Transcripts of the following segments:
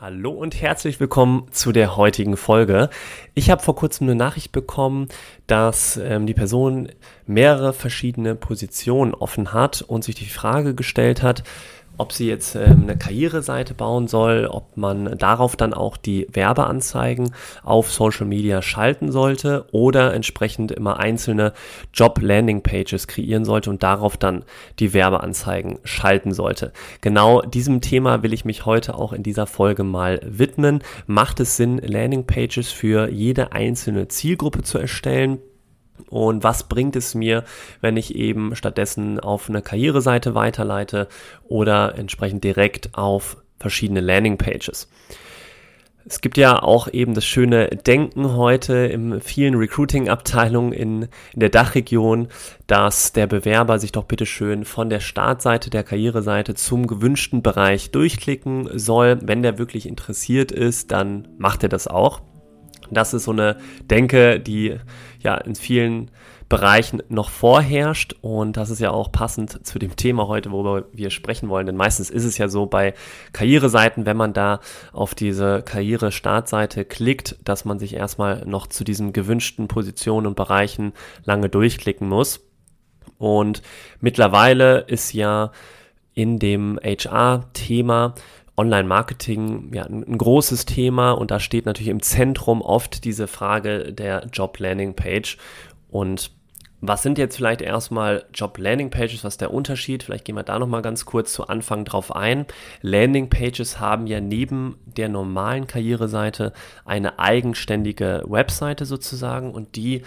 Hallo und herzlich willkommen zu der heutigen Folge. Ich habe vor kurzem eine Nachricht bekommen, dass ähm, die Person mehrere verschiedene Positionen offen hat und sich die Frage gestellt hat, ob sie jetzt ähm, eine Karriereseite bauen soll, ob man darauf dann auch die Werbeanzeigen auf Social Media schalten sollte oder entsprechend immer einzelne Job-Landing-Pages kreieren sollte und darauf dann die Werbeanzeigen schalten sollte. Genau diesem Thema will ich mich heute auch in dieser Folge mal widmen. Macht es Sinn, Landing-Pages für jede einzelne Zielgruppe zu erstellen? Und was bringt es mir, wenn ich eben stattdessen auf eine Karriereseite weiterleite oder entsprechend direkt auf verschiedene Landingpages? Es gibt ja auch eben das schöne Denken heute in vielen Recruiting-Abteilungen in, in der Dachregion, dass der Bewerber sich doch bitte schön von der Startseite der Karriereseite zum gewünschten Bereich durchklicken soll. Wenn der wirklich interessiert ist, dann macht er das auch. Das ist so eine Denke, die ja in vielen Bereichen noch vorherrscht. Und das ist ja auch passend zu dem Thema heute, worüber wir sprechen wollen, denn meistens ist es ja so bei Karriereseiten, wenn man da auf diese Karriere-Startseite klickt, dass man sich erstmal noch zu diesen gewünschten Positionen und Bereichen lange durchklicken muss. Und mittlerweile ist ja in dem HR-Thema Online-Marketing ja ein großes Thema und da steht natürlich im Zentrum oft diese Frage der Job-Landing-Page. Und was sind jetzt vielleicht erstmal Job-Landing-Pages? Was ist der Unterschied? Vielleicht gehen wir da nochmal ganz kurz zu Anfang drauf ein. Landing-Pages haben ja neben der normalen Karriereseite eine eigenständige Webseite sozusagen und die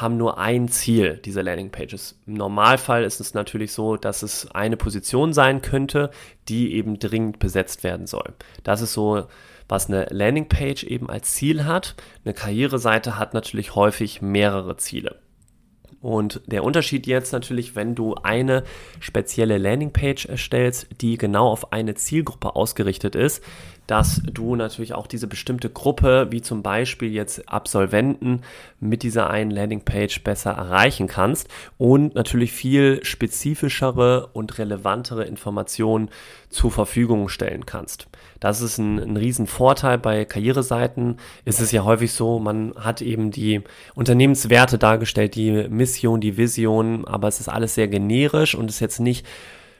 haben nur ein Ziel, diese Landingpages. Im Normalfall ist es natürlich so, dass es eine Position sein könnte, die eben dringend besetzt werden soll. Das ist so, was eine Landingpage eben als Ziel hat. Eine Karriereseite hat natürlich häufig mehrere Ziele. Und der Unterschied jetzt natürlich, wenn du eine spezielle Landingpage erstellst, die genau auf eine Zielgruppe ausgerichtet ist, dass du natürlich auch diese bestimmte Gruppe, wie zum Beispiel jetzt Absolventen, mit dieser einen Landingpage besser erreichen kannst und natürlich viel spezifischere und relevantere Informationen zur Verfügung stellen kannst. Das ist ein, ein Riesenvorteil bei Karriereseiten. Ist es ja häufig so, man hat eben die Unternehmenswerte dargestellt, die Mission, die Vision, aber es ist alles sehr generisch und ist jetzt nicht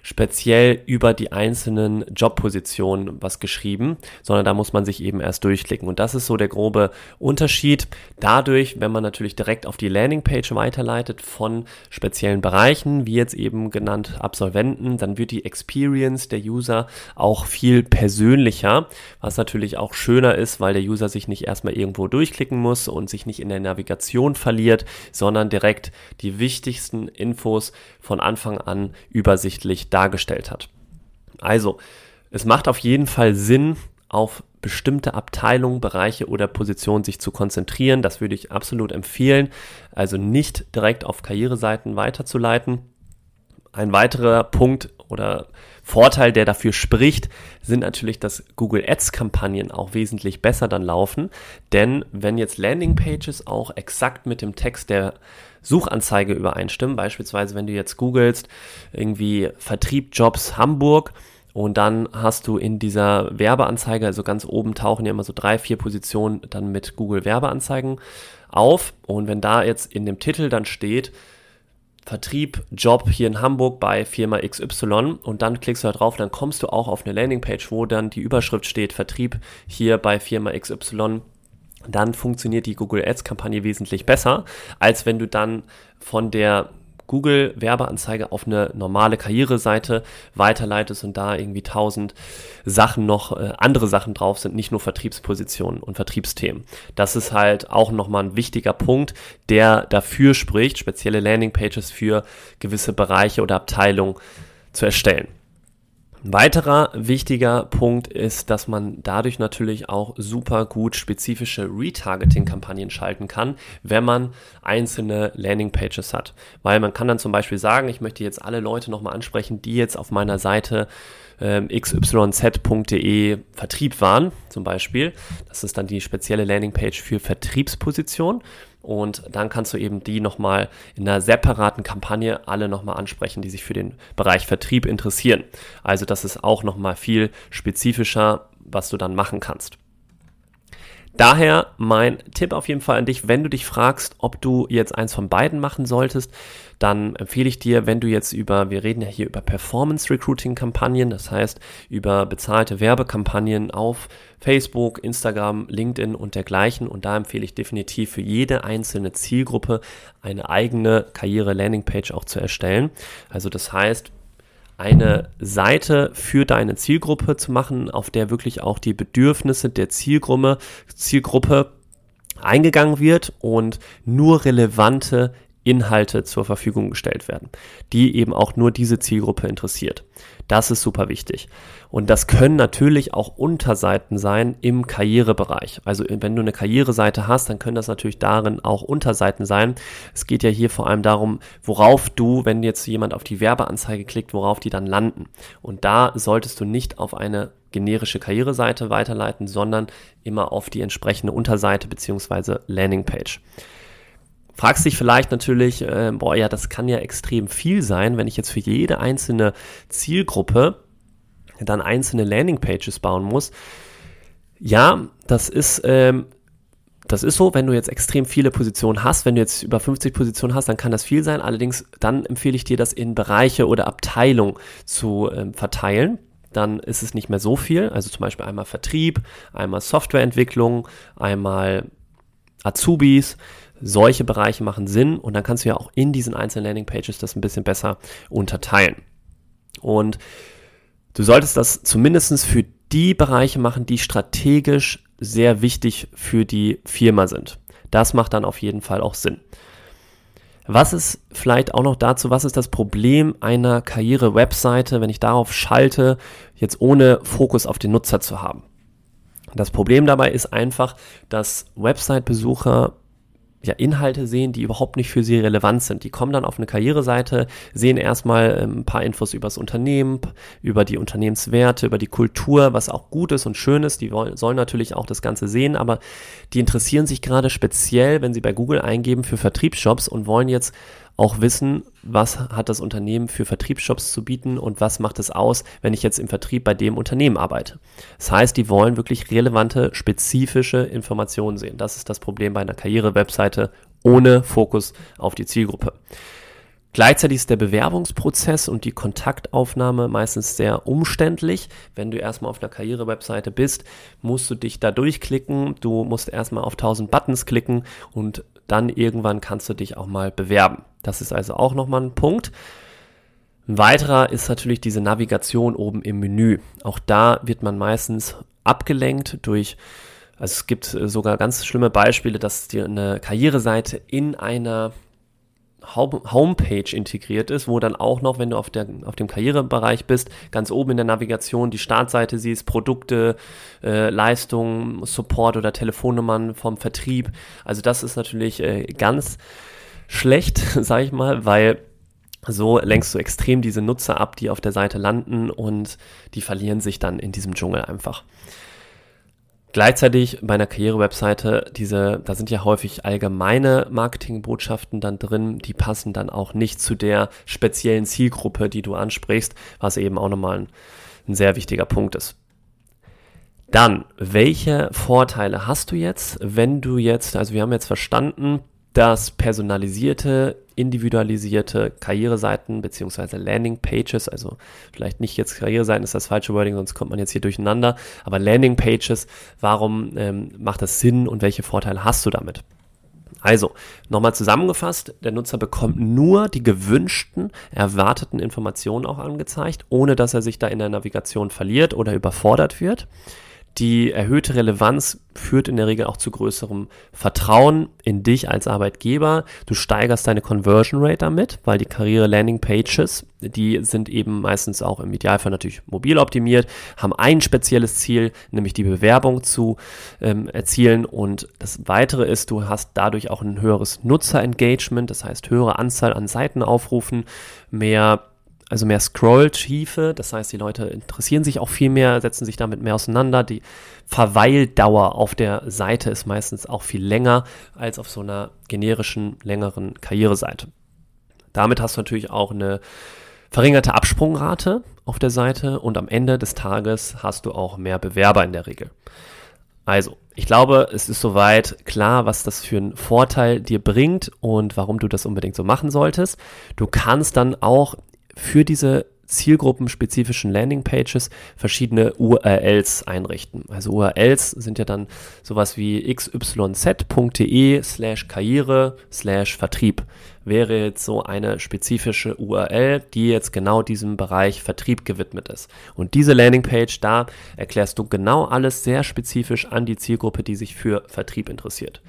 speziell über die einzelnen Jobpositionen was geschrieben, sondern da muss man sich eben erst durchklicken. Und das ist so der grobe Unterschied. Dadurch, wenn man natürlich direkt auf die Landingpage weiterleitet von speziellen Bereichen, wie jetzt eben genannt Absolventen, dann wird die Experience der User auch viel persönlicher, was natürlich auch schöner ist, weil der User sich nicht erstmal irgendwo durchklicken muss und sich nicht in der Navigation verliert, sondern direkt die wichtigsten Infos von Anfang an übersichtlich dargestellt hat. Also, es macht auf jeden Fall Sinn, auf bestimmte Abteilungen, Bereiche oder Positionen sich zu konzentrieren. Das würde ich absolut empfehlen. Also nicht direkt auf Karriereseiten weiterzuleiten. Ein weiterer Punkt oder Vorteil, der dafür spricht, sind natürlich, dass Google Ads Kampagnen auch wesentlich besser dann laufen. Denn wenn jetzt Landingpages auch exakt mit dem Text der Suchanzeige übereinstimmen. Beispielsweise, wenn du jetzt googelst, irgendwie Vertriebjobs Hamburg und dann hast du in dieser Werbeanzeige, also ganz oben tauchen ja immer so drei, vier Positionen dann mit Google Werbeanzeigen auf. Und wenn da jetzt in dem Titel dann steht, Vertrieb, Job hier in Hamburg bei Firma XY und dann klickst du da drauf, dann kommst du auch auf eine Landingpage, wo dann die Überschrift steht, Vertrieb hier bei Firma XY dann funktioniert die Google Ads Kampagne wesentlich besser, als wenn du dann von der Google Werbeanzeige auf eine normale Karriereseite weiterleitest und da irgendwie tausend Sachen noch, äh, andere Sachen drauf sind, nicht nur Vertriebspositionen und Vertriebsthemen. Das ist halt auch nochmal ein wichtiger Punkt, der dafür spricht, spezielle Landingpages für gewisse Bereiche oder Abteilungen zu erstellen. Ein weiterer wichtiger Punkt ist, dass man dadurch natürlich auch super gut spezifische Retargeting-Kampagnen schalten kann, wenn man einzelne Landingpages hat. Weil man kann dann zum Beispiel sagen, ich möchte jetzt alle Leute nochmal ansprechen, die jetzt auf meiner Seite ähm, xyz.de Vertrieb waren, zum Beispiel. Das ist dann die spezielle Landingpage für Vertriebsposition. Und dann kannst du eben die nochmal in einer separaten Kampagne alle nochmal ansprechen, die sich für den Bereich Vertrieb interessieren. Also das ist auch nochmal viel spezifischer, was du dann machen kannst. Daher mein Tipp auf jeden Fall an dich, wenn du dich fragst, ob du jetzt eins von beiden machen solltest, dann empfehle ich dir, wenn du jetzt über, wir reden ja hier über Performance Recruiting Kampagnen, das heißt über bezahlte Werbekampagnen auf Facebook, Instagram, LinkedIn und dergleichen. Und da empfehle ich definitiv für jede einzelne Zielgruppe eine eigene Karriere-Landing-Page auch zu erstellen. Also das heißt, eine Seite für deine Zielgruppe zu machen, auf der wirklich auch die Bedürfnisse der Zielgruppe, Zielgruppe eingegangen wird und nur relevante Inhalte zur Verfügung gestellt werden, die eben auch nur diese Zielgruppe interessiert. Das ist super wichtig. Und das können natürlich auch Unterseiten sein im Karrierebereich. Also wenn du eine Karriereseite hast, dann können das natürlich darin auch Unterseiten sein. Es geht ja hier vor allem darum, worauf du, wenn jetzt jemand auf die Werbeanzeige klickt, worauf die dann landen. Und da solltest du nicht auf eine generische Karriereseite weiterleiten, sondern immer auf die entsprechende Unterseite bzw. Landingpage. Fragst dich vielleicht natürlich, äh, boah, ja, das kann ja extrem viel sein, wenn ich jetzt für jede einzelne Zielgruppe dann einzelne Landingpages bauen muss. Ja, das ist, ähm, das ist so, wenn du jetzt extrem viele Positionen hast, wenn du jetzt über 50 Positionen hast, dann kann das viel sein. Allerdings, dann empfehle ich dir, das in Bereiche oder Abteilungen zu ähm, verteilen dann ist es nicht mehr so viel. Also zum Beispiel einmal Vertrieb, einmal Softwareentwicklung, einmal Azubis, solche Bereiche machen Sinn und dann kannst du ja auch in diesen einzelnen Landingpages das ein bisschen besser unterteilen. Und du solltest das zumindest für die Bereiche machen, die strategisch sehr wichtig für die Firma sind. Das macht dann auf jeden Fall auch Sinn. Was ist vielleicht auch noch dazu, was ist das Problem einer Karriere-Webseite, wenn ich darauf schalte, jetzt ohne Fokus auf den Nutzer zu haben? Das Problem dabei ist einfach, dass Website-Besucher ja, Inhalte sehen, die überhaupt nicht für sie relevant sind. Die kommen dann auf eine Karriereseite, sehen erstmal ähm, ein paar Infos über das Unternehmen, über die Unternehmenswerte, über die Kultur, was auch gut ist und schön ist. Die wollen, sollen natürlich auch das Ganze sehen, aber die interessieren sich gerade speziell, wenn sie bei Google eingeben, für Vertriebsjobs und wollen jetzt auch wissen, was hat das Unternehmen für Vertriebsjobs zu bieten und was macht es aus, wenn ich jetzt im Vertrieb bei dem Unternehmen arbeite. Das heißt, die wollen wirklich relevante, spezifische Informationen sehen. Das ist das Problem bei einer Karriere-Webseite ohne Fokus auf die Zielgruppe. Gleichzeitig ist der Bewerbungsprozess und die Kontaktaufnahme meistens sehr umständlich. Wenn du erstmal auf einer Karriere-Webseite bist, musst du dich da durchklicken. Du musst erstmal auf 1000 Buttons klicken und dann irgendwann kannst du dich auch mal bewerben. Das ist also auch nochmal ein Punkt. Ein weiterer ist natürlich diese Navigation oben im Menü. Auch da wird man meistens abgelenkt durch, also es gibt sogar ganz schlimme Beispiele, dass dir eine Karriereseite in einer Homepage integriert ist, wo dann auch noch, wenn du auf, der, auf dem Karrierebereich bist, ganz oben in der Navigation die Startseite siehst, Produkte, äh, Leistungen, Support oder Telefonnummern vom Vertrieb. Also das ist natürlich äh, ganz schlecht, sage ich mal, weil so lenkst du extrem diese Nutzer ab, die auf der Seite landen und die verlieren sich dann in diesem Dschungel einfach. Gleichzeitig bei einer Karriere-Webseite, diese, da sind ja häufig allgemeine Marketingbotschaften dann drin, die passen dann auch nicht zu der speziellen Zielgruppe, die du ansprichst, was eben auch nochmal ein, ein sehr wichtiger Punkt ist. Dann, welche Vorteile hast du jetzt, wenn du jetzt, also wir haben jetzt verstanden, dass personalisierte, individualisierte Karriereseiten Landingpages, also vielleicht nicht jetzt Karriereseiten ist das falsche Wording, sonst kommt man jetzt hier durcheinander, aber Landingpages, warum ähm, macht das Sinn und welche Vorteile hast du damit? Also, nochmal zusammengefasst, der Nutzer bekommt nur die gewünschten, erwarteten Informationen auch angezeigt, ohne dass er sich da in der Navigation verliert oder überfordert wird. Die erhöhte Relevanz führt in der Regel auch zu größerem Vertrauen in dich als Arbeitgeber. Du steigerst deine Conversion Rate damit, weil die Karriere Landing Pages, die sind eben meistens auch im Idealfall natürlich mobil optimiert, haben ein spezielles Ziel, nämlich die Bewerbung zu ähm, erzielen. Und das weitere ist, du hast dadurch auch ein höheres Nutzerengagement, das heißt höhere Anzahl an Seitenaufrufen, mehr also mehr Scroll-Tiefe, das heißt, die Leute interessieren sich auch viel mehr, setzen sich damit mehr auseinander. Die Verweildauer auf der Seite ist meistens auch viel länger als auf so einer generischen, längeren Karriereseite. Damit hast du natürlich auch eine verringerte Absprungrate auf der Seite und am Ende des Tages hast du auch mehr Bewerber in der Regel. Also, ich glaube, es ist soweit klar, was das für einen Vorteil dir bringt und warum du das unbedingt so machen solltest. Du kannst dann auch für diese zielgruppenspezifischen Landingpages verschiedene URLs einrichten. Also URLs sind ja dann sowas wie xyz.de slash Karriere slash Vertrieb. Wäre jetzt so eine spezifische URL, die jetzt genau diesem Bereich Vertrieb gewidmet ist. Und diese Landingpage, da erklärst du genau alles sehr spezifisch an die Zielgruppe, die sich für Vertrieb interessiert.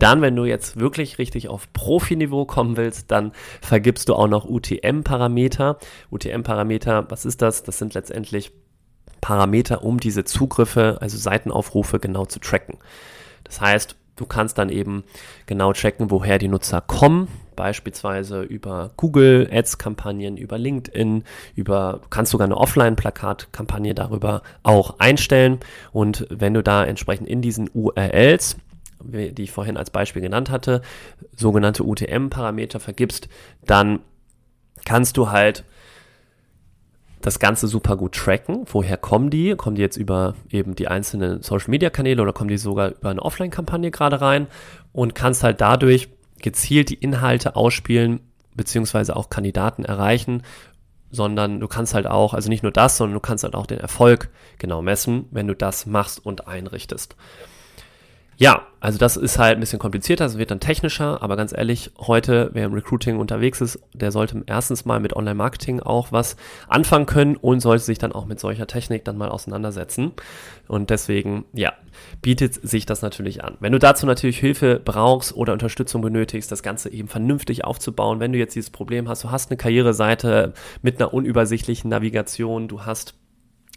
Dann, wenn du jetzt wirklich richtig auf Profiniveau kommen willst, dann vergibst du auch noch UTM-Parameter. UTM-Parameter, was ist das? Das sind letztendlich Parameter, um diese Zugriffe, also Seitenaufrufe genau zu tracken. Das heißt, du kannst dann eben genau checken, woher die Nutzer kommen, beispielsweise über Google Ads Kampagnen, über LinkedIn, über kannst sogar eine Offline Plakat Kampagne darüber auch einstellen und wenn du da entsprechend in diesen URLs die ich vorhin als Beispiel genannt hatte, sogenannte UTM-Parameter vergibst, dann kannst du halt das Ganze super gut tracken. Woher kommen die? Kommen die jetzt über eben die einzelnen Social-Media-Kanäle oder kommen die sogar über eine Offline-Kampagne gerade rein? Und kannst halt dadurch gezielt die Inhalte ausspielen, beziehungsweise auch Kandidaten erreichen, sondern du kannst halt auch, also nicht nur das, sondern du kannst halt auch den Erfolg genau messen, wenn du das machst und einrichtest. Ja, also das ist halt ein bisschen komplizierter, es wird dann technischer, aber ganz ehrlich, heute, wer im Recruiting unterwegs ist, der sollte erstens mal mit Online-Marketing auch was anfangen können und sollte sich dann auch mit solcher Technik dann mal auseinandersetzen. Und deswegen, ja, bietet sich das natürlich an. Wenn du dazu natürlich Hilfe brauchst oder Unterstützung benötigst, das Ganze eben vernünftig aufzubauen, wenn du jetzt dieses Problem hast, du hast eine Karriereseite mit einer unübersichtlichen Navigation, du hast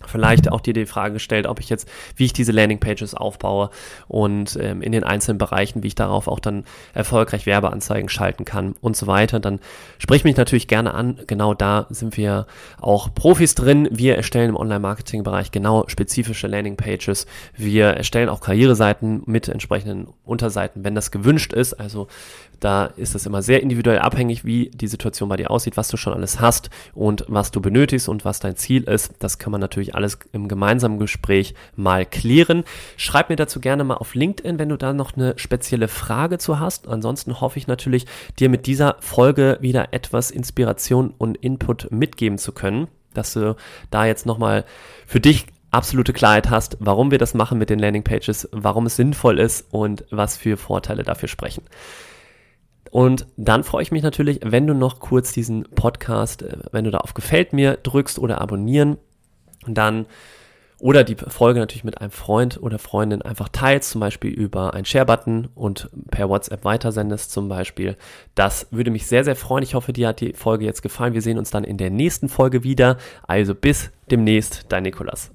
vielleicht auch dir die Frage gestellt, ob ich jetzt, wie ich diese Landingpages aufbaue und ähm, in den einzelnen Bereichen, wie ich darauf auch dann erfolgreich Werbeanzeigen schalten kann und so weiter, dann sprich mich natürlich gerne an. Genau da sind wir auch Profis drin. Wir erstellen im Online-Marketing-Bereich genau spezifische Landingpages. Wir erstellen auch Karriereseiten mit entsprechenden Unterseiten, wenn das gewünscht ist. Also da ist es immer sehr individuell abhängig, wie die Situation bei dir aussieht, was du schon alles hast und was du benötigst und was dein Ziel ist. Das kann man natürlich alles im gemeinsamen Gespräch mal klären. Schreib mir dazu gerne mal auf LinkedIn, wenn du da noch eine spezielle Frage zu hast. Ansonsten hoffe ich natürlich, dir mit dieser Folge wieder etwas Inspiration und Input mitgeben zu können, dass du da jetzt nochmal für dich absolute Klarheit hast, warum wir das machen mit den Landingpages, warum es sinnvoll ist und was für Vorteile dafür sprechen. Und dann freue ich mich natürlich, wenn du noch kurz diesen Podcast, äh, wenn du da auf Gefällt mir drückst oder abonnieren, dann oder die Folge natürlich mit einem Freund oder Freundin einfach teilst, zum Beispiel über einen Share-Button und per WhatsApp weitersendest zum Beispiel. Das würde mich sehr, sehr freuen. Ich hoffe, dir hat die Folge jetzt gefallen. Wir sehen uns dann in der nächsten Folge wieder. Also bis demnächst, dein Nikolas.